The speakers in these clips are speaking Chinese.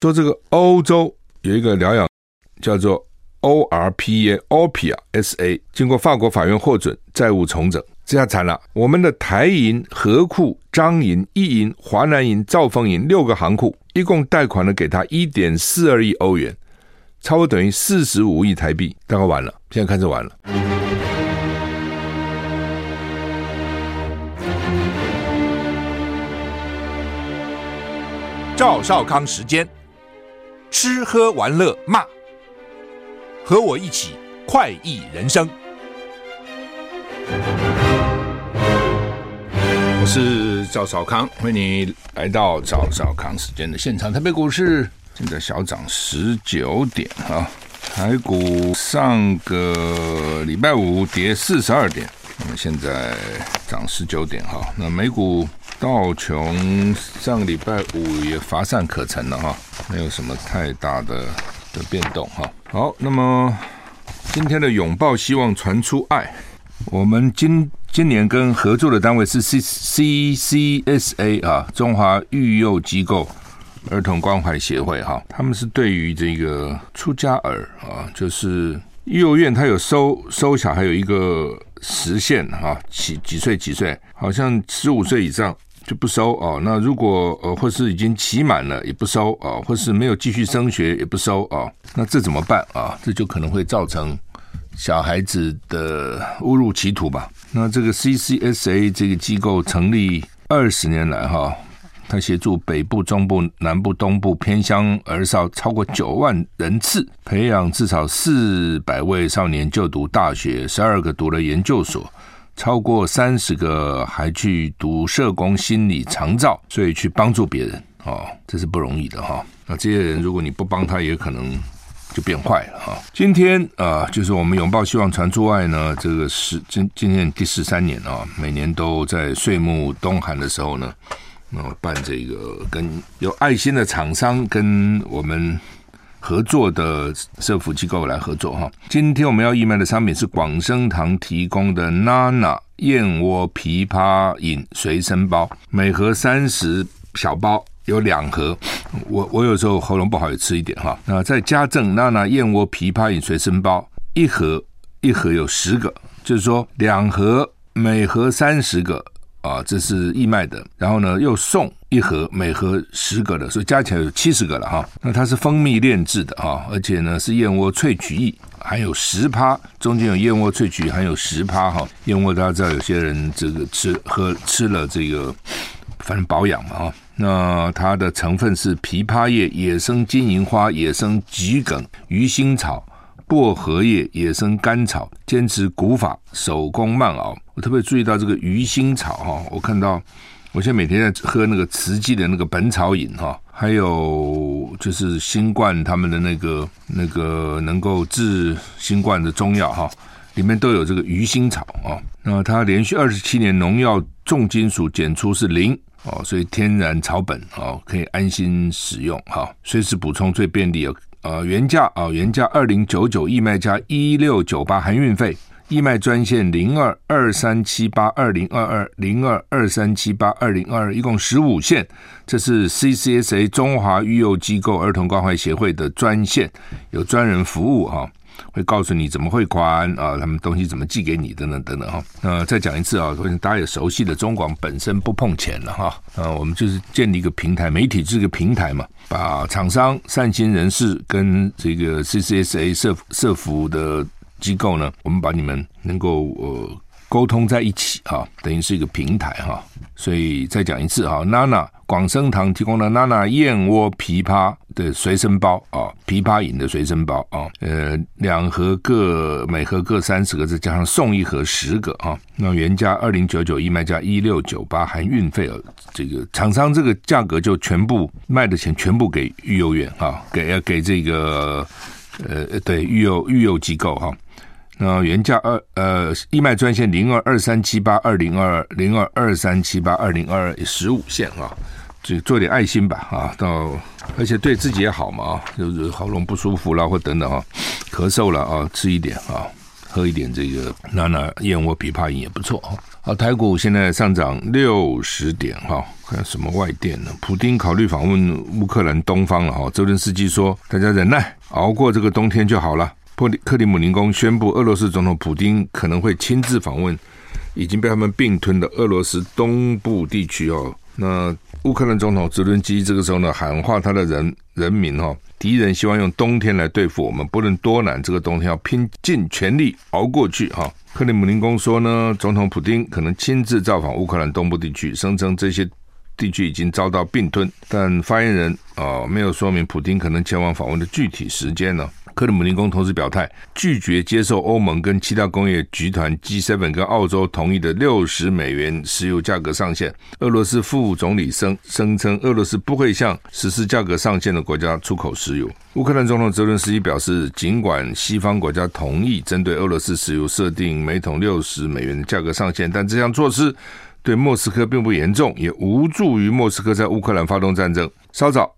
说这个欧洲有一个疗养叫做 O R P A O P A S A，经过法国法院获准债务重整，这下惨了。我们的台银、河库、张银、一银、华南银、兆丰银六个行库，一共贷款了给他一点四二亿欧元，差不多等于四十五亿台币，大概完了。现在开始完了。赵少康时间，吃喝玩乐骂，和我一起快意人生。我是赵少康，欢迎你来到赵少康时间的现场。台北股市现在小涨十九点啊，台股上个礼拜五跌四十二点，那么现在涨十九点哈。那美股。道琼上个礼拜五也乏善可陈了哈，没有什么太大的的变动哈。好，那么今天的拥抱希望传出爱，我们今今年跟合作的单位是 C C C S A 啊，中华育幼机构儿童关怀协会哈，他们是对于这个出家儿啊，就是幼儿园他有收收小孩有一个时限哈，几几岁几岁，好像十五岁以上。就不收啊。那如果呃，或是已经期满了也不收啊，或是没有继续升学也不收啊。那这怎么办啊？这就可能会造成小孩子的误入歧途吧。那这个 CCSA 这个机构成立二十年来哈，他协助北部、中部、南部、东部偏乡儿少超过九万人次，培养至少四百位少年就读大学，十二个读了研究所。超过三十个还去读社工、心理、长照，所以去帮助别人哦，这是不容易的哈。那这些人如果你不帮他，也可能就变坏了哈。今天啊、就是我们拥抱希望传出爱呢，这个是今今天第十三年啊，每年都在岁暮冬寒的时候呢，那办这个跟有爱心的厂商跟我们。合作的社福机构来合作哈。今天我们要义卖的商品是广生堂提供的娜娜燕窝枇杷饮随身包，每盒三十小包，有两盒。我我有时候喉咙不好也吃一点哈。那再加赠娜娜燕窝枇杷饮随身包，一盒一盒有十个，就是说两盒每盒三十个。啊，这是义卖的，然后呢，又送一盒，每盒十个的，所以加起来有七十个了哈。那它是蜂蜜炼制的哈，而且呢是燕窝萃取液，含有十趴，中间有燕窝萃取，含有十趴哈。燕窝大家知道，有些人这个吃喝吃了这个，反正保养嘛哈。那它的成分是枇杷叶、野生金银花、野生桔梗、鱼腥草。薄荷叶、野生甘草，坚持古法，手工慢熬。我特别注意到这个鱼腥草哈，我看到，我现在每天在喝那个慈济的那个本草饮哈，还有就是新冠他们的那个那个能够治新冠的中药哈，里面都有这个鱼腥草啊。那它连续二十七年农药重金属检出是零哦，所以天然草本哦，可以安心使用哈，随时补充最便利哦。呃，原价啊，原价二零九九，义卖价一六九八含运费，义卖专线零二二三七八二零二二零二二三七八二零二二，一共十五线，这是 CCSA 中华育幼机构儿童关怀协会的专线，有专人服务哈。会告诉你怎么汇款啊，他们东西怎么寄给你等等等等哈。呃，再讲一次啊，大家也熟悉的中广本身不碰钱了哈。呃，我们就是建立一个平台，媒体这个平台嘛，把厂商、善心人士跟这个 CCSA 社社服的机构呢，我们把你们能够呃。沟通在一起哈，等于是一个平台哈，所以再讲一次哈，娜娜广生堂提供的娜娜燕窝枇杷的随身包啊，枇杷饮的随身包啊，呃，两盒各每盒各三十个，再加上送一盒十个啊，那原价二零九九，义卖价一六九八含运费啊，这个厂商这个价格就全部卖的钱全部给育幼院啊，给给这个呃对育幼育幼机构哈。那原价二呃，义卖专线零二二三七八二零二二零二二三七八二零二二十五线啊，就做点爱心吧啊，到而且对自己也好嘛啊，就是喉咙不舒服啦或等等啊，咳嗽了啊，吃一点啊，喝一点这个娜娜燕窝枇杷饮也不错啊。好，台股现在上涨六十点哈，看什么外电呢？普丁考虑访问乌克兰东方了哈。泽连斯基说：“大家忍耐，熬过这个冬天就好了。”克克里姆林宫宣布，俄罗斯总统普丁可能会亲自访问已经被他们并吞的俄罗斯东部地区哦。那乌克兰总统泽伦斯基这个时候呢，喊话他的人人民哈，敌人希望用冬天来对付我们，不论多难，这个冬天要拼尽全力熬过去哈。克里姆林宫说呢，总统普丁可能亲自造访乌克兰东部地区，声称这些地区已经遭到并吞，但发言人啊、没有说明普丁可能前往访问的具体时间呢。克里姆林宫同时表态，拒绝接受欧盟跟其他工业集团 G7 跟澳洲同意的六十美元石油价格上限。俄罗斯副总理声声称，俄罗斯不会向实施价格上限的国家出口石油。乌克兰总统泽伦斯基表示，尽管西方国家同意针对俄罗斯石油设定每桶六十美元的价格上限，但这项措施对莫斯科并不严重，也无助于莫斯科在乌克兰发动战争。稍早。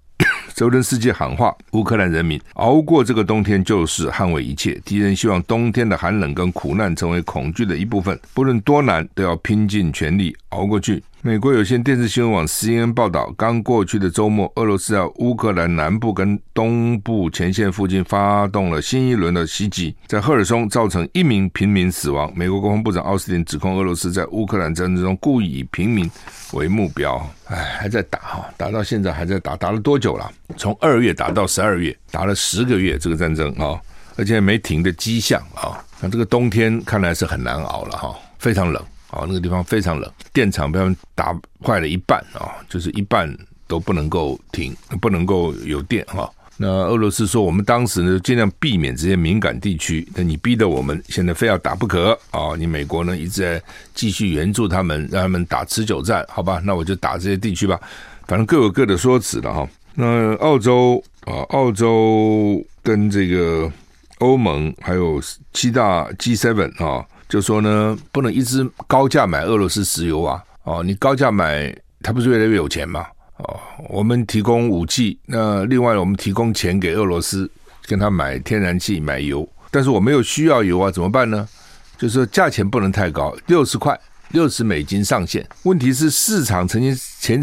泽伦斯基喊话乌克兰人民：熬过这个冬天就是捍卫一切。敌人希望冬天的寒冷跟苦难成为恐惧的一部分，不论多难，都要拼尽全力熬过去。美国有线电视新闻网 CNN 报道，刚过去的周末，俄罗斯在乌克兰南部跟东部前线附近发动了新一轮的袭击，在赫尔松造成一名平民死亡。美国国防部长奥斯汀指控俄罗斯在乌克兰战争中故意以平民为目标。哎，还在打哈，打到现在还在打，打了多久了？从二月打到十二月，打了十个月这个战争啊，而且没停的迹象啊。那这个冬天看来是很难熬了哈，非常冷。哦，那个地方非常冷，电厂被他们打坏了一半啊、哦，就是一半都不能够停，不能够有电哈、哦。那俄罗斯说，我们当时呢尽量避免这些敏感地区，那你逼得我们现在非要打不可啊、哦！你美国呢一直在继续援助他们，让他们打持久战，好吧？那我就打这些地区吧，反正各有各的说辞了哈。那澳洲啊，澳洲跟这个欧盟还有七大 G7 啊。就说呢，不能一直高价买俄罗斯石油啊！哦，你高价买，他不是越来越有钱吗？哦，我们提供武器，那另外我们提供钱给俄罗斯，跟他买天然气、买油，但是我没有需要油啊，怎么办呢？就是说价钱不能太高，六十块、六十美金上限。问题是市场曾经前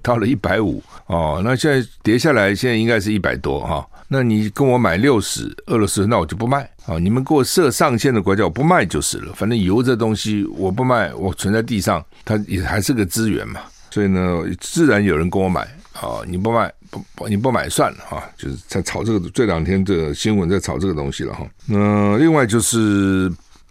到了一百五哦，那现在跌下来，现在应该是一百多哈。那你跟我买六十俄罗斯，那我就不卖啊！你们给我设上限的国家，我不卖就是了。反正油这东西我不卖，我存在地上，它也还是个资源嘛。所以呢，自然有人跟我买啊！你不卖不你不买算了啊！就是在炒这个，这两天的新闻在炒这个东西了哈。那另外就是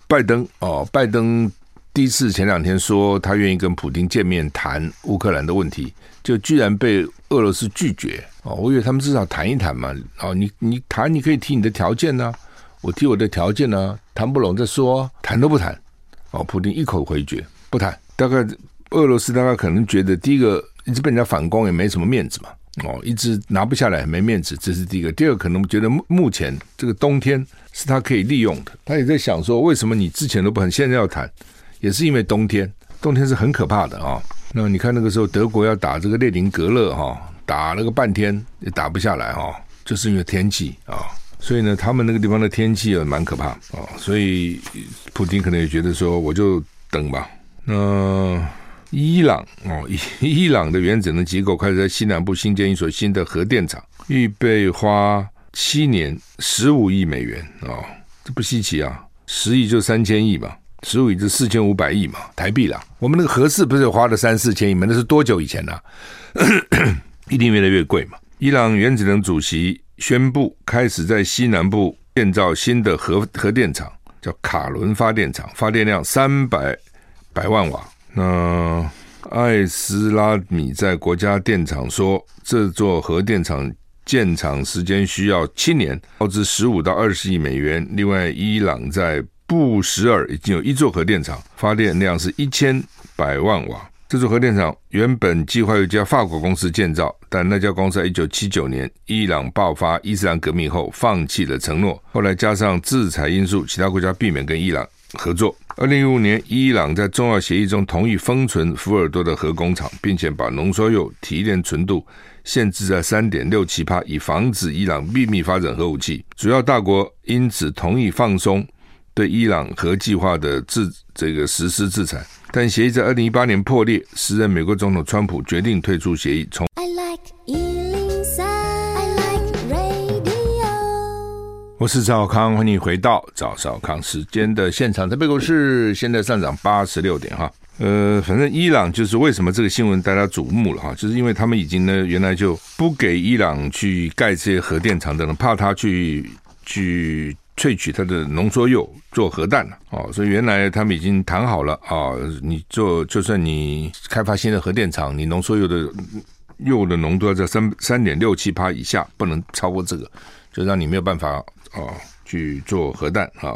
拜登啊，拜登第一次前两天说他愿意跟普丁见面谈乌克兰的问题，就居然被俄罗斯拒绝。哦，我以为他们至少谈一谈嘛。哦，你你谈，你可以提你的条件呢、我提我的条件呢、谈不拢再说，谈都不谈。哦，普丁一口回绝，不谈。大概俄罗斯大概可能觉得，第一个一直被人家反攻也没什么面子嘛。哦，一直拿不下来没面子，这是第一个。第二个可能觉得目前这个冬天是他可以利用的，他也在想说，为什么你之前都不谈，现在要谈，也是因为冬天，冬天是很可怕的啊、那你看那个时候德国要打这个列宁格勒哈。哦打了个半天也打不下来哈、哦，就是因为天气啊、所以呢，他们那个地方的天气也蛮可怕啊、所以普京可能也觉得说，我就等吧。那伊朗哦，伊朗的原子能机构开始在西南部新建一所新的核电厂，预备花七年十五亿美元、哦，这不稀奇啊，十亿就三千亿嘛，十五亿是四千五百亿嘛，台币啦。我们那个核四不是花了三四千亿吗？那是多久以前呢、一定越来越贵嘛？伊朗原子能主席宣布开始在西南部建造新的核核电厂，叫卡伦发电厂，发电量三百百万瓦。那艾斯拉米在国家电厂说，这座核电厂建厂时间需要七年，耗资十五到二十亿美元。另外，伊朗在布什尔已经有一座核电厂，发电量是一千百万瓦。这座核电厂原本计划由一家法国公司建造，但那家公司在一九七九年伊朗爆发伊斯兰革命后放弃了承诺。后来加上制裁因素，其他国家避免跟伊朗合作。二零一五年，伊朗在重要协议中同意封存福尔多的核工厂，并且把浓缩铀提炼纯度限制在三点六七帕，以防止伊朗秘密发展核武器。主要大国因此同意放松对伊朗核计划的制这个实施制裁。但协议在二零一八年破裂，时任美国总统川普决定退出协议。从 I like 103, I like radio. 我是赵少康，欢迎回到赵少康时间的现场。台北股市现在上涨八十六点哈。呃，反正伊朗就是为什么这个新闻大家瞩目了哈，就是因为他们已经呢原来就不给伊朗去盖这些核电厂等等，怕他去去。萃取它的浓缩铀做核弹了哦，所以原来他们已经谈好了啊，你做就算你开发新的核电厂，你浓缩铀的铀的浓度要在三三点六七帕以下，不能超过这个，就让你没有办法啊去做核弹啊，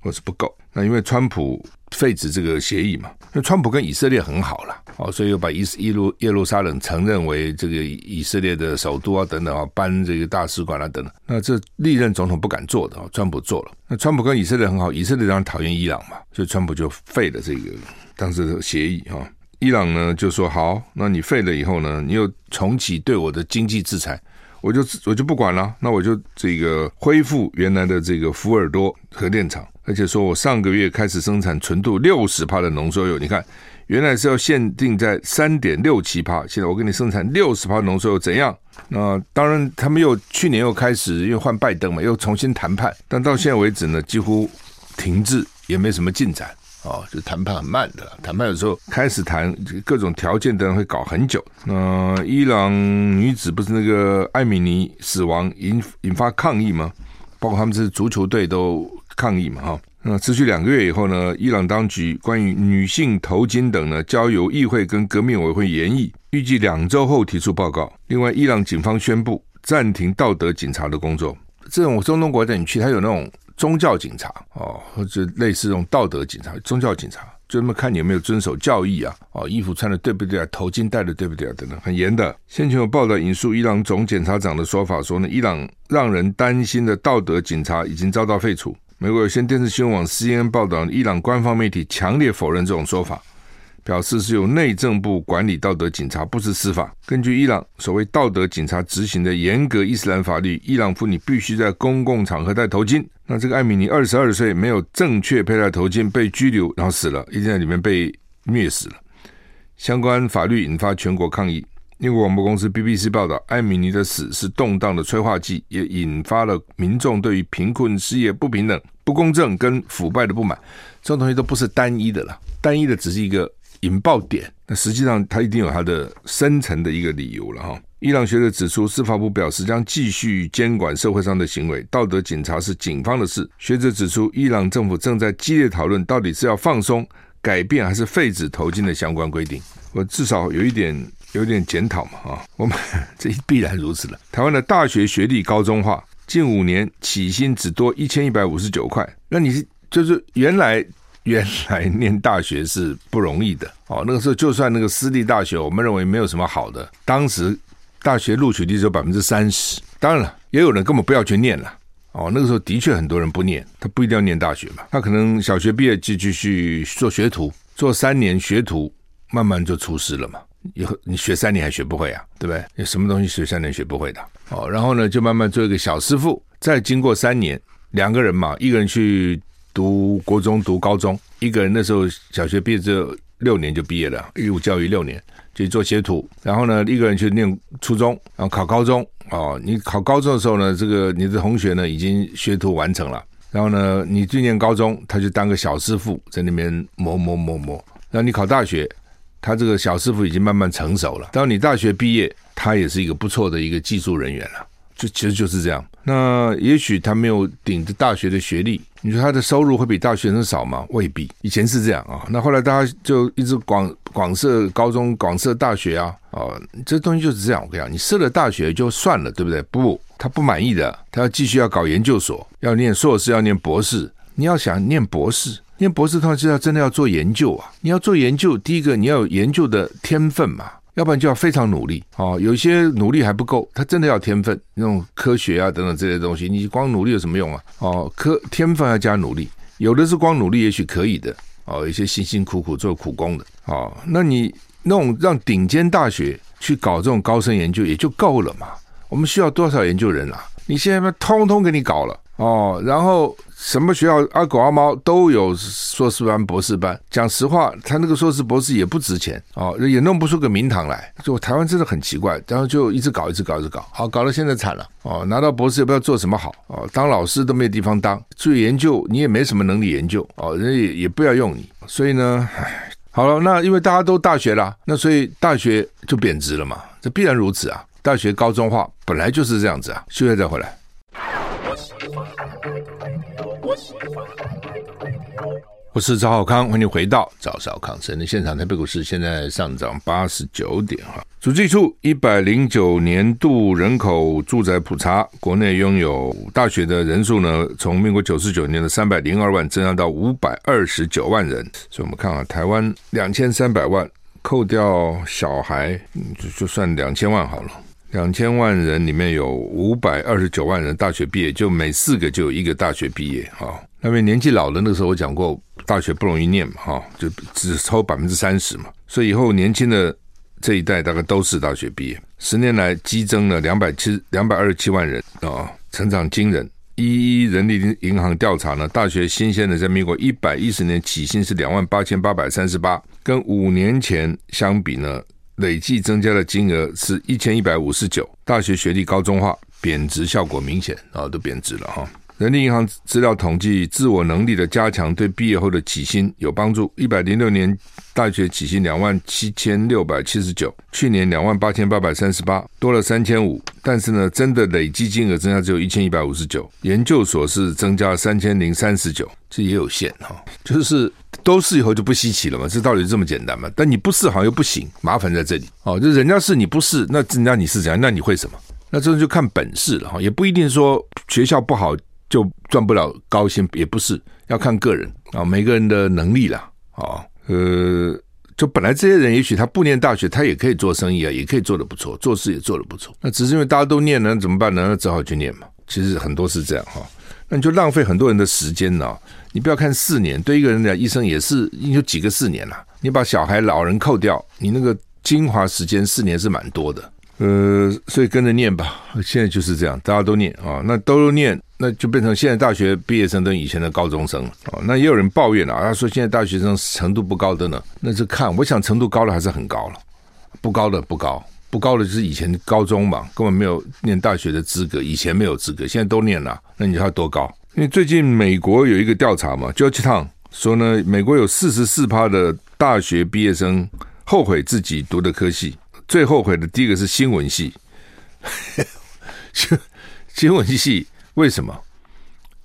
或是不够。那因为川普废止这个协议嘛，那川普跟以色列很好了。哦，所以又把伊伊路耶路撒冷承认为这个以色列的首都啊，等等啊，搬这个大使馆啊，等等。那这历任总统不敢做的啊，川普做了。那川普跟以色列很好，以色列当然讨厌伊朗嘛，所以川普就废了这个当时的协议哈。伊朗呢就说好，那你废了以后呢，你又重启对我的经济制裁，我就我就不管了，那我就这个恢复原来的这个福尔多核电厂，而且说我上个月开始生产纯度六十帕的浓缩铀，你看。原来是要限定在三点六七帕，现在我给你生产六十帕浓缩铀怎样？那当然，他们又去年又开始又换拜登嘛，又重新谈判，但到现在为止呢，几乎停滞，也没什么进展哦，就谈判很慢的。谈判有时候开始谈各种条件的人会搞很久。那伊朗女子不是那个艾米尼死亡引引发抗议吗？包括他们这足球队都抗议嘛，哈。那持续两个月以后呢，伊朗当局关于女性头巾等呢，交由议会跟革命委员会研议，预计两周后提出报告。另外，伊朗警方宣布暂停道德警察的工作。这种中东国家你去，他有那种宗教警察哦，或者类似这种道德警察、宗教警察，就那么看你有没有遵守教义啊，哦，衣服穿的对不对啊，头巾戴的对不对啊，等等，很严的。先前有报道引述伊朗总检察长的说法说呢，伊朗让人担心的道德警察已经遭到废除。美国有线电视新闻网 CNN 报道，伊朗官方媒体强烈否认这种说法，表示是由内政部管理道德警察，不是司法。根据伊朗所谓道德警察执行的严格伊斯兰法律，伊朗妇女必须在公共场合戴头巾。那这个艾米尼二十二岁，没有正确佩戴头巾，被拘留，然后死了，已经在里面被虐死了。相关法律引发全国抗议。英国广播公司 BBC 报道，艾米尼的死是动荡的催化剂，也引发了民众对于贫困、失业、不平等、不公正跟腐败的不满。这种东西都不是单一的了，单一的只是一个引爆点。那实际上，它一定有它的深层的一个理由了哈。伊朗学者指出，司法部表示将继续监管社会上的行为，道德警察是警方的事。学者指出，伊朗政府正在激烈讨论，到底是要放松、改变还是废止头巾的相关规定。我至少有一点。有点检讨嘛，啊，我们 这必然如此了。台湾的大学学历高中化，近五年起薪只多一千一百五十九块。那你是就是原来原来念大学是不容易的哦。那个时候就算那个私立大学，我们认为没有什么好的。当时大学录取率只有百分之三十。当然了，也有人根本不要去念了哦。那个时候的确很多人不念，他不一定要念大学嘛，他可能小学毕业就继续做学徒，做三年学徒，慢慢就出师了嘛。以后你学三年还学不会啊，对不对？有什么东西学三年学不会的？哦，然后呢，就慢慢做一个小师傅，再经过三年，两个人嘛，一个人去读国中、读高中，一个人那时候小学毕业之后六年就毕业了，义务教育六年就做学徒，然后呢，一个人去念初中，然后考高中。哦，你考高中的时候呢，这个你的同学呢已经学徒完成了，然后呢，你去念高中，他就当个小师傅在那边磨磨磨磨，然后你考大学。他这个小师傅已经慢慢成熟了。当你大学毕业，他也是一个不错的一个技术人员了。就其实就是这样。那也许他没有顶着大学的学历，你说他的收入会比大学生少吗？未必。以前是这样啊。那后来大家就一直广广设高中、广设大学啊。哦，这东西就是这样。我跟你讲，你设了大学就算了，对不对？不，他不满意的，他要继续要搞研究所，要念硕士，要念博士。你要想念博士。念博士，他就要真的要做研究啊！你要做研究，第一个你要有研究的天分嘛，要不然就要非常努力哦。有些努力还不够，他真的要天分，那种科学啊等等这些东西，你光努力有什么用啊？哦，科天分要加努力，有的是光努力也许可以的哦，有些辛辛苦苦做苦工的哦。那你那种让顶尖大学去搞这种高深研究也就够了嘛？我们需要多少研究人啊？你现在通通给你搞了。哦，然后什么学校阿狗阿猫都有硕士班、博士班。讲实话，他那个硕士、博士也不值钱哦，也弄不出个名堂来。就台湾真的很奇怪，然后就一直搞、一直搞、一直搞，好，搞到现在惨了哦。拿到博士也不知道做什么好哦，当老师都没有地方当，做研究你也没什么能力研究哦，人家也也不要用你。所以呢，唉，好了，那因为大家都大学了，那所以大学就贬值了嘛，这必然如此啊。大学高中化本来就是这样子啊，休息再回来。我是赵少康，欢迎回到赵少康生的现场。台北股市现在上涨八十九点哈。主计处一百零九年度人口住宅普查，国内拥有大学的人数呢，从民国九十九年的三百零二万增加到五百二十九万人。所以我们看啊，台湾两千三百万，扣掉小孩，就就算两千万好了。两千万人里面有五百二十九万人大学毕业，就每四个就有一个大学毕业哈。那边年纪老的那时候，我讲过大学不容易念嘛哈，就只抽百分之三十嘛，所以以后年轻的这一代大概都是大学毕业。十年来激增了两百七两百二十七万人啊，成长惊人。一一人力银行调查呢，大学新鲜的在民国一百一十年起薪是两万八千八百三十八，跟五年前相比呢，累计增加的金额是一千一百五十九，大学学历高中化，贬值效果明显啊，都贬值了哈。人力银行资料统计，自我能力的加强对毕业后的起薪有帮助。一百零六年大学起薪两万七千六百七十九，去年两万八千八百三十八，多了三千五。但是呢，真的累计金额增加只有一千一百五十九。研究所是增加三千零三十九，这也有限哈。就是都是以后就不稀奇了嘛，这道理这么简单嘛？但你不是好像又不行，麻烦在这里哦。就人家是你不是，那人家你是怎样？那你会什么？那这就看本事了哈，也不一定说学校不好。就赚不了高薪，也不是要看个人啊，每个人的能力啦，啊，呃，就本来这些人也许他不念大学，他也可以做生意啊，也可以做得不错，做事也做得不错。那只是因为大家都念了，那怎么办呢？那只好去念嘛。其实很多是这样哈，那你就浪费很多人的时间呢。你不要看四年，对一个人来讲，一生也是有几个四年啦。你把小孩、老人扣掉，你那个精华时间四年是蛮多的。呃，所以跟着念吧。现在就是这样，大家都念啊，那都念。那就变成现在大学毕业生跟以前的高中生了哦。那也有人抱怨了，他说现在大学生程度不高的呢。那是看，我想程度高的还是很高了，不高的不高，不高的就是以前高中嘛，根本没有念大学的资格，以前没有资格，现在都念了。那你知道多高？因为最近美国有一个调查嘛，Georgetown 说呢，美国有四十四趴的大学毕业生后悔自己读的科系，最后悔的第一个是新闻系，新新闻系。为什么？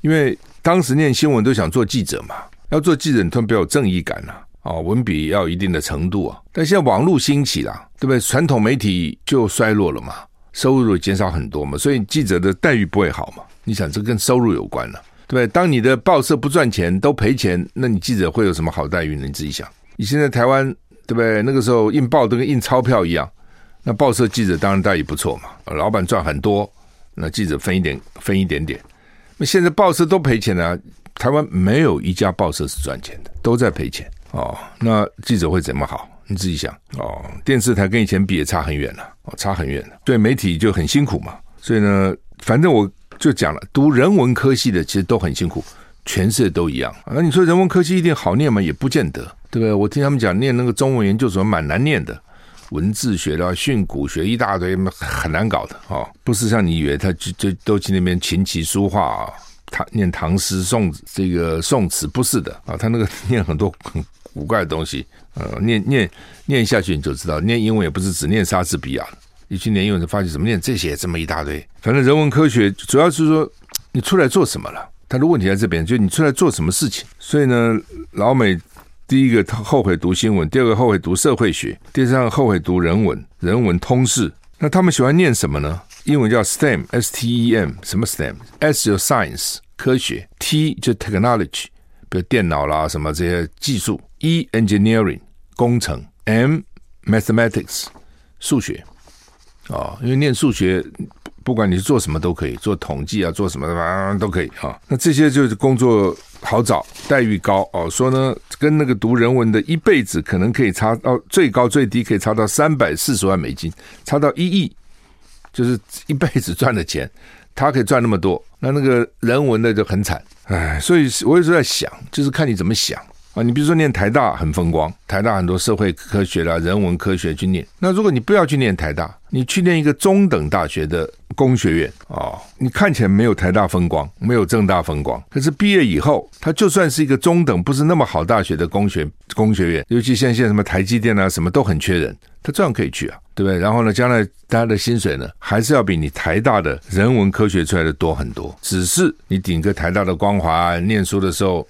因为当时念新闻都想做记者嘛，要做记者，你特别有正义感呐，啊，文笔要有一定的程度啊。但现在网络兴起了，对不对？传统媒体就衰落了嘛，收入减少很多嘛，所以记者的待遇不会好嘛。你想，这跟收入有关了，对不对？当你的报社不赚钱，都赔钱，那你记者会有什么好待遇呢？你自己想。你现在台湾，对不对？那个时候印报都跟印钞票一样，那报社记者当然待遇不错嘛，老板赚很多。那记者分一点，分一点点。那现在报社都赔钱了，台湾没有一家报社是赚钱的，都在赔钱哦。那记者会怎么好？你自己想哦。电视台跟以前比也差很远了，哦，差很远了。对媒体就很辛苦嘛。所以呢，反正我就讲了，读人文科系的其实都很辛苦，全世界都一样。那你说人文科系一定好念吗？也不见得，对不对？我听他们讲，念那个中文研究所蛮难念的。文字学的训诂学一大堆，很难搞的哦。不是像你以为他就就都去那边琴棋书画啊，他念唐诗宋这个宋词不是的啊，他那个念很多很古怪的东西，呃，念念念下去你就知道，念英文也不是只念莎士比亚，你去念英文就发现怎么念这些这么一大堆。反正人文科学主要是说你出来做什么了，他的问题在这边，就你出来做什么事情。所以呢，老美。第一个后悔读新闻，第二个后悔读社会学，第三个后悔读人文，人文通识。那他们喜欢念什么呢？英文叫 STEM，S T E M，什么 STEM？S 就 Science 科学，T 就 Technology，比如电脑啦什么这些技术，E Engineering 工程，M Mathematics 数学。哦，因为念数学。不管你是做什么都可以，做统计啊，做什么的都可以啊。那这些就是工作好找，待遇高哦。说呢，跟那个读人文的一辈子可能可以差到最高最低可以差到三百四十万美金，差到一亿，就是一辈子赚的钱，他可以赚那么多。那那个人文的就很惨，哎，所以我有时候在想，就是看你怎么想啊。你比如说念台大很风光，台大很多社会科学啦、人文科学去念。那如果你不要去念台大，你去念一个中等大学的工学院啊，你看起来没有台大风光，没有正大风光，可是毕业以后，他就算是一个中等不是那么好大学的工学工学院，尤其像现在什么台积电啊，什么都很缺人。他照样可以去啊，对不对？然后呢，将来大家的薪水呢，还是要比你台大的人文科学出来的多很多。只是你顶个台大的光环，念书的时候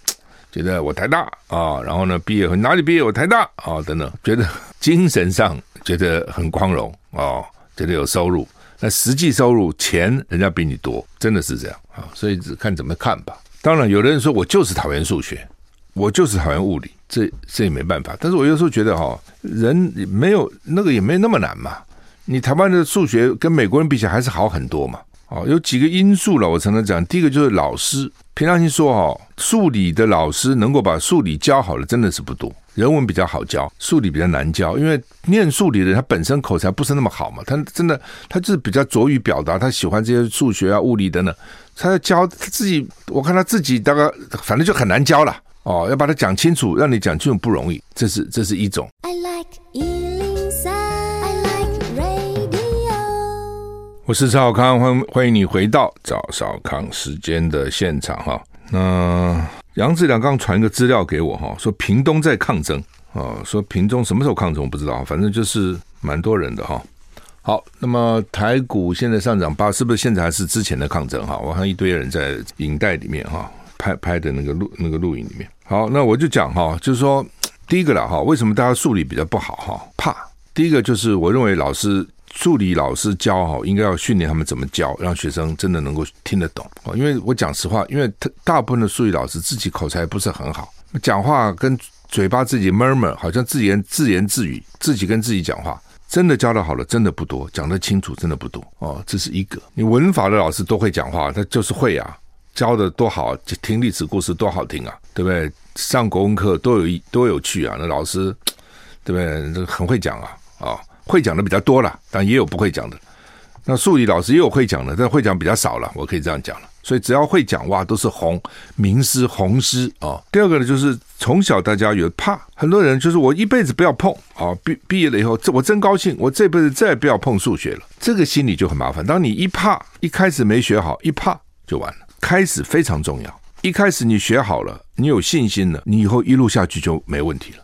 觉得我台大啊，然后呢，毕业后哪里毕业我台大啊等等，觉得精神上觉得很光荣啊，觉得有收入。那实际收入钱人家比你多，真的是这样啊。所以只看怎么看吧。当然，有的人说我就是讨厌数学。我就是讨厌物理，这这也没办法。但是我有时候觉得哈，人没有那个也没那么难嘛。你台湾的数学跟美国人比起来还是好很多嘛。哦，有几个因素了，我常常讲。第一个就是老师，平常心说哈，数理的老师能够把数理教好的真的是不多。人文比较好教，数理比较难教，因为念数理的他本身口才不是那么好嘛。他真的他就是比较拙于表达，他喜欢这些数学啊、物理等等。他要教他自己，我看他自己大概反正就很难教了。哦，要把它讲清楚，让你讲清楚不容易，这是这是一种。I like 我是赵少康，欢迎欢迎你回到赵少康时间的现场哈。那杨志良刚传一个资料给我哈，说屏东在抗争啊，说屏东什么时候抗争我不知道，反正就是蛮多人的哈。好，那么台股现在上涨八，是不是现在还是之前的抗争哈？我看一堆人在影带里面哈。拍拍的那个录那个录影里面，好，那我就讲哈，就是说第一个了哈，为什么大家数理比较不好哈？怕第一个就是我认为老师助理老师教哈，应该要训练他们怎么教，让学生真的能够听得懂啊。因为我讲实话，因为他大部分的数理老师自己口才不是很好，讲话跟嘴巴自己 murmur，好像自言自言自语，自己跟自己讲话，真的教得好的真的不多，讲得清楚真的不多哦。这是一个，你文法的老师都会讲话，他就是会啊。教的多好，听历史故事多好听啊，对不对？上国文课多有多有趣啊！那老师，对不对？很会讲啊，啊，会讲的比较多了，但也有不会讲的。那数理老师也有会讲的，但会讲比较少了，我可以这样讲了。所以只要会讲话，都是红名师红师啊。第二个呢，就是从小大家有怕，很多人就是我一辈子不要碰啊，毕毕业了以后，这我真高兴，我这辈子再也不要碰数学了。这个心理就很麻烦。当你一怕，一开始没学好，一怕就完了。开始非常重要，一开始你学好了，你有信心了，你以后一路下去就没问题了。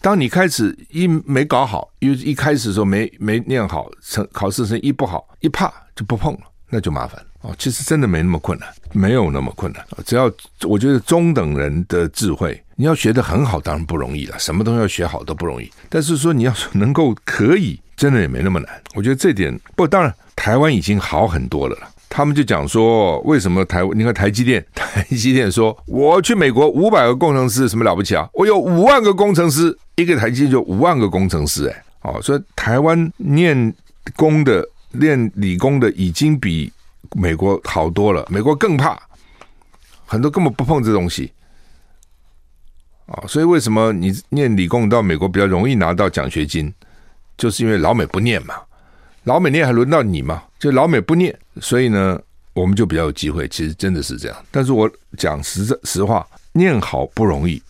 当你开始一没搞好，因为一开始的时候没没念好，成考试成绩不好，一怕就不碰了，那就麻烦哦。其实真的没那么困难，没有那么困难。只要我觉得中等人的智慧，你要学得很好，当然不容易了。什么东西要学好都不容易，但是说你要能够可以，真的也没那么难。我觉得这点不，当然台湾已经好很多了了。他们就讲说，为什么台？你看台积电，台积电说，我去美国五百个工程师，什么了不起啊？我有五万个工程师，一个台积电就五万个工程师，哎，哦，所以台湾念工的、念理工的已经比美国好多了。美国更怕，很多根本不碰这东西，啊，所以为什么你念理工到美国比较容易拿到奖学金？就是因为老美不念嘛。老美念还轮到你吗？就老美不念，所以呢，我们就比较有机会。其实真的是这样。但是我讲实实话，念好不容易，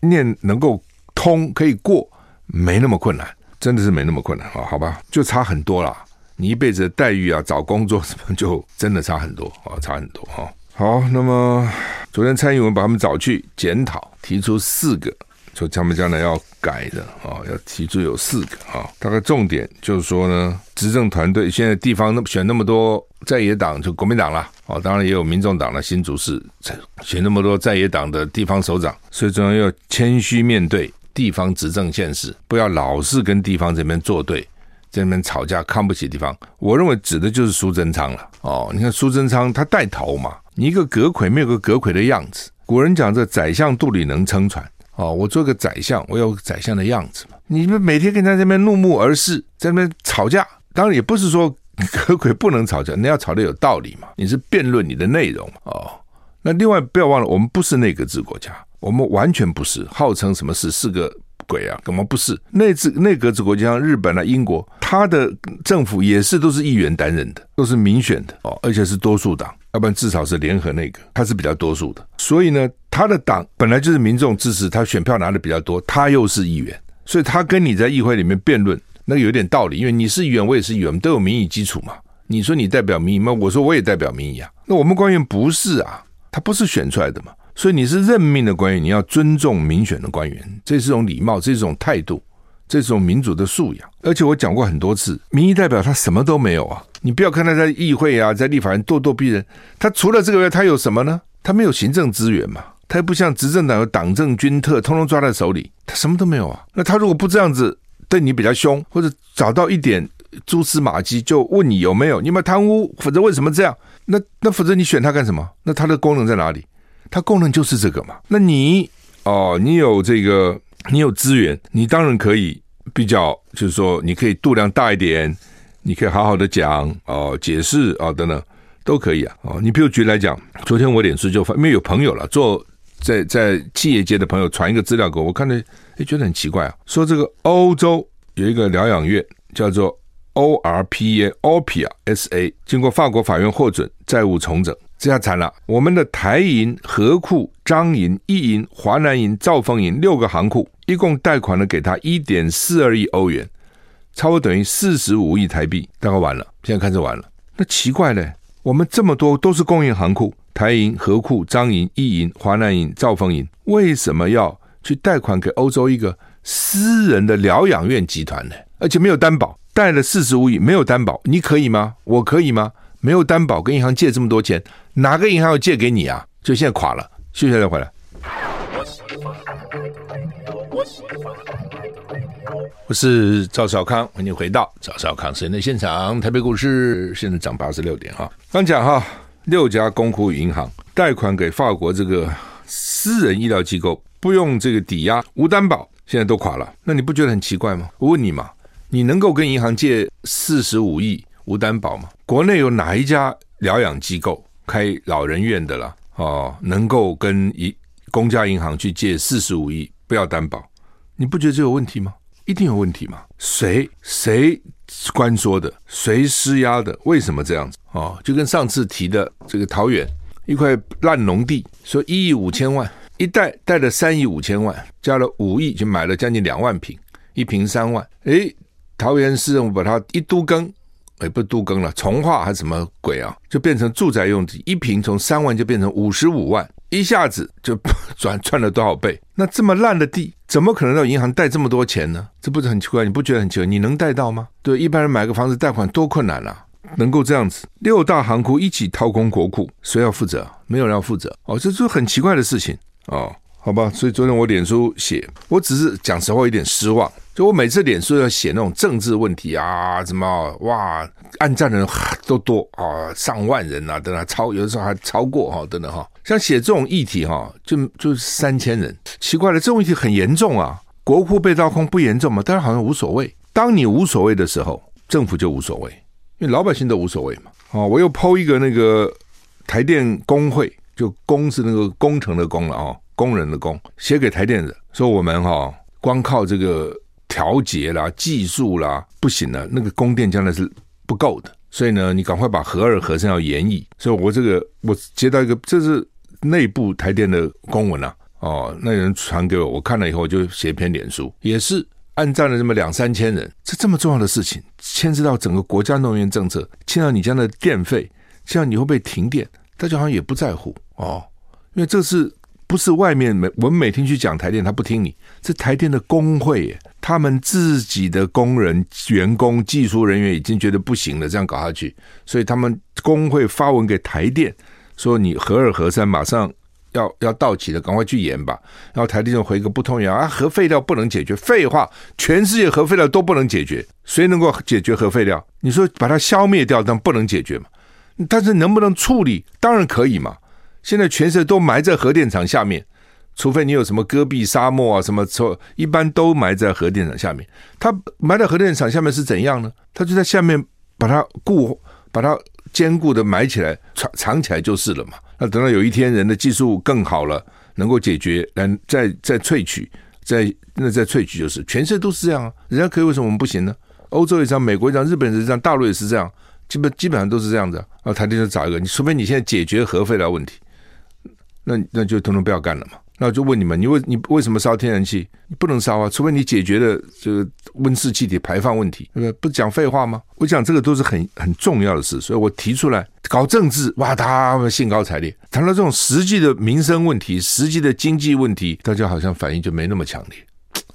念能够通可以过，没那么困难，真的是没那么困难啊。好吧，就差很多了。你一辈子的待遇啊，找工作什么就真的差很多啊，差很多哈。好，那么昨天蔡英文把他们找去检讨，提出四个。说他们将来要改的啊，要提出有四个啊，大概重点就是说呢，执政团队现在地方那么选那么多在野党，就国民党了哦，当然也有民众党的新竹市选那么多在野党的地方首长，所以中央要谦虚面对地方执政现实，不要老是跟地方这边作对，在那边吵架，看不起地方。我认为指的就是苏贞昌了哦，你看苏贞昌他带头嘛，你一个阁揆没有个阁揆的样子，古人讲这宰相肚里能撑船。哦，我做个宰相，我有宰相的样子嘛。你们每天跟他在那边怒目而视，在那边吵架，当然也不是说可鬼不能吵架，你要吵的有道理嘛。你是辩论你的内容哦。那另外不要忘了，我们不是内阁制国家，我们完全不是号称什么是四个鬼啊？根本不是。内治内阁制国家像日本啊、英国，他的政府也是都是议员担任的，都是民选的哦，而且是多数党，要不然至少是联合内阁，他是比较多数的。所以呢，他的党本来就是民众支持，他选票拿的比较多，他又是议员，所以他跟你在议会里面辩论，那有点道理，因为你是议员，我也是议员，我们都有民意基础嘛。你说你代表民意吗？我说我也代表民意啊。那我们官员不是啊，他不是选出来的嘛。所以你是任命的官员，你要尊重民选的官员，这是一种礼貌，这是一种态度，这是一种民主的素养。而且我讲过很多次，民意代表他什么都没有啊。你不要看他在议会啊，在立法院咄咄逼人，他除了这个月，他有什么呢？他没有行政资源嘛，他又不像执政党有党政军特，通通抓在手里，他什么都没有啊。那他如果不这样子对你比较凶，或者找到一点。蛛丝马迹就问你有没有，你有没有贪污，否则为什么这样？那那否则你选他干什么？那他的功能在哪里？他功能就是这个嘛。那你哦，你有这个，你有资源，你当然可以比较，就是说你可以度量大一点，你可以好好的讲哦，解释啊、哦、等等都可以啊。哦，你比如举例来讲，昨天我脸书就发，因为有朋友了，做在在企业界的朋友传一个资料给我，我看着诶觉得很奇怪啊，说这个欧洲有一个疗养院叫做。O R P A O P I A S A 经过法国法院获准债务重整，这下惨了。我们的台银、河库、张银、一银、华南银、兆丰银六个行库，一共贷款了给他一点四二亿欧元，差不多等于四十五亿台币，大概完了。现在看着完了。那奇怪嘞，我们这么多都是公营行库，台银、河库、张银、一银、华南银、兆丰银，为什么要去贷款给欧洲一个私人的疗养院集团呢？而且没有担保。贷了四十五亿，没有担保，你可以吗？我可以吗？没有担保，跟银行借这么多钱，哪个银行要借给你啊？就现在垮了，休息再回来。我是赵少康，欢迎回到赵少康时间的现场。台北股市现在涨八十六点哈。刚讲哈，六家公库银行贷款给法国这个私人医疗机构，不用这个抵押，无担保，现在都垮了。那你不觉得很奇怪吗？我问你嘛。你能够跟银行借四十五亿无担保嘛？国内有哪一家疗养机构开老人院的啦？哦，能够跟一公家银行去借四十五亿不要担保？你不觉得这有问题吗？一定有问题吗？谁谁官说的？谁施压的？为什么这样子？哦，就跟上次提的这个桃园一块烂农地，说一亿五千万一贷贷了三亿五千万，加了五亿就买了将近两万平，一平三万，诶。桃园市政府把它一都更，也不都更了，重化还是什么鬼啊？就变成住宅用地，一平从三万就变成五十五万，一下子就转赚了多少倍？那这么烂的地，怎么可能到银行贷这么多钱呢？这不是很奇怪？你不觉得很奇怪？你能贷到吗？对，一般人买个房子贷款多困难啊！能够这样子，六大行库一起掏空国库，谁要负责？没有人要负责哦，这是很奇怪的事情哦。好吧，所以昨天我脸书写，我只是讲实话，有点失望。就我每次脸书要写那种政治问题啊，什么哇，按赞的人都多啊，上万人啊，等等，超有的时候还超过哈，等等哈。像写这种议题哈，就就三千人，奇怪了，这种议题很严重啊。国库被掏空不严重吗？但是好像无所谓。当你无所谓的时候，政府就无所谓，因为老百姓都无所谓嘛。哦，我又剖一个那个台电工会，就工是那个工程的工了啊，工人的工，写给台电的，说我们哈光靠这个。调节啦，技术啦，不行了，那个供电将来是不够的，所以呢，你赶快把核二、核三要延役。所以我这个我接到一个，这是内部台电的公文啊，哦，那人传给我，我看了以后我就写一篇脸书，也是按赞了这么两三千人。这这么重要的事情，牵涉到整个国家能源政策，牵到你家的电费，牵涉你会被停电，大家好像也不在乎哦，因为这是。不是外面每我们每天去讲台电，他不听你。这台电的工会，他们自己的工人、员工、技术人员已经觉得不行了，这样搞下去，所以他们工会发文给台电说：“你核二、核三马上要要到期了，赶快去延吧。”然后台电就回个不通电啊，核废料不能解决。废话，全世界核废料都不能解决，谁能够解决核废料？你说把它消灭掉，但不能解决嘛？但是能不能处理？当然可以嘛。现在全世界都埋在核电厂下面，除非你有什么戈壁沙漠啊什么，一般都埋在核电厂下面。它埋在核电厂下面是怎样呢？它就在下面把它固、把它坚固的埋起来、藏藏起来就是了嘛。那等到有一天人的技术更好了，能够解决，来再再萃取，再那再萃取就是全世界都是这样啊，人家可以，为什么我们不行呢？欧洲也这样，美国也这样，日本也这样，大陆也是这样，基本基本上都是这样子。然后台电就找一个，你除非你现在解决核废料问题，那那就统统不要干了嘛。那我就问你们，你为你为什么烧天然气？你不能烧啊，除非你解决了这个温室气体排放问题，对不？不讲废话吗？我讲这个都是很很重要的事，所以我提出来搞政治，哇，他兴高采烈。谈到这种实际的民生问题、实际的经济问题，大家好像反应就没那么强烈。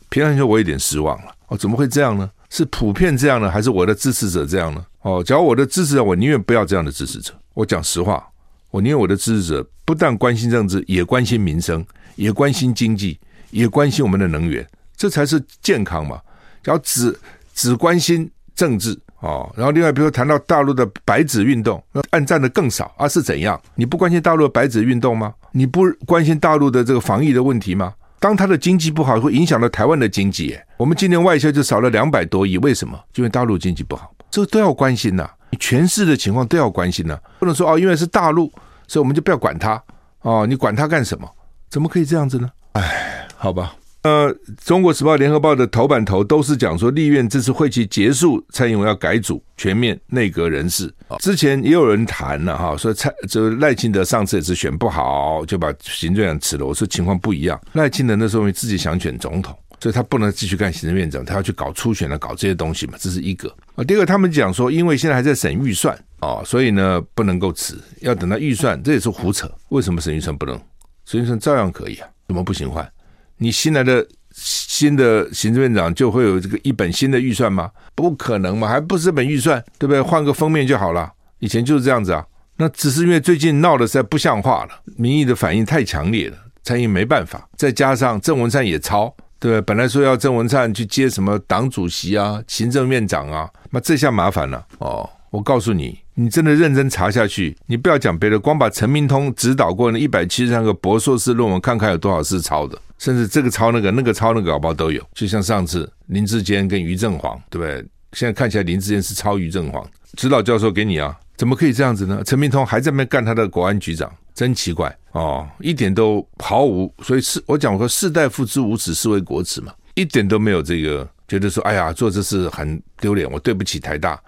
平常说，我有点失望了。哦，怎么会这样呢？是普遍这样呢，还是我的支持者这样呢？哦，假如我的支持者，我宁愿不要这样的支持者。我讲实话，我宁愿我的支持者不但关心政治，也关心民生。也关心经济，也关心我们的能源，这才是健康嘛。只要只只关心政治哦，然后另外比如说谈到大陆的白纸运动，按赞的更少啊，是怎样？你不关心大陆的白纸运动吗？你不关心大陆的这个防疫的问题吗？当他的经济不好，会影响到台湾的经济。我们今年外销就少了两百多亿，为什么？因为大陆经济不好，这都要关心呐。全市的情况都要关心呢，不能说哦，因为是大陆，所以我们就不要管它哦，你管它干什么？怎么可以这样子呢？哎，好吧。呃，《中国时报》《联合报》的头版头都是讲说，立院这次会期结束，蔡英文要改组，全面内阁人事。之前也有人谈了哈，说蔡这赖清德上次也是选不好，就把行政辞了。我说情况不一样，赖清德那时候因为自己想选总统，所以他不能继续干行政院长，他要去搞初选了，搞这些东西嘛，这是一个。啊，第二个他们讲说，因为现在还在审预算啊，所以呢不能够辞，要等到预算，这也是胡扯。为什么审预算不能？审预算照样可以啊，怎么不行换？你新来的新的行政院长就会有这个一本新的预算吗？不可能嘛，还不是这本预算，对不对？换个封面就好了。以前就是这样子啊。那只是因为最近闹得实在不像话了，民意的反应太强烈了，蔡英文没办法。再加上郑文灿也抄，对？本来说要郑文灿去接什么党主席啊、行政院长啊，那这下麻烦了哦。我告诉你，你真的认真查下去，你不要讲别的，光把陈明通指导过那一百七十三个博硕士论文看看有多少是抄的，甚至这个抄那个，那个抄那个，搞不好都有。就像上次林志坚跟于正煌，对不对？现在看起来林志坚是抄于正煌，指导教授给你啊，怎么可以这样子呢？陈明通还在那边干他的国安局长，真奇怪哦，一点都毫无。所以是我讲我说士大夫之无耻，是为国耻嘛，一点都没有这个觉得说，哎呀，做这事很丢脸，我对不起台大。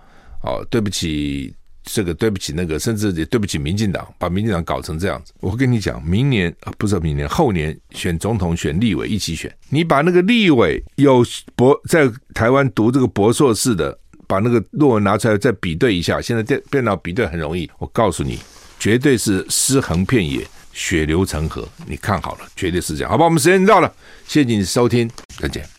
哦，对不起，这个对不起那个，甚至也对不起民进党，把民进党搞成这样子。我跟你讲，明年啊不是明年，后年选总统、选立委一起选。你把那个立委有博在台湾读这个博硕士的，把那个论文拿出来再比对一下。现在电电脑比对很容易，我告诉你，绝对是尸横遍野，血流成河。你看好了，绝对是这样。好吧，我们时间到了，谢谢你收听，再见。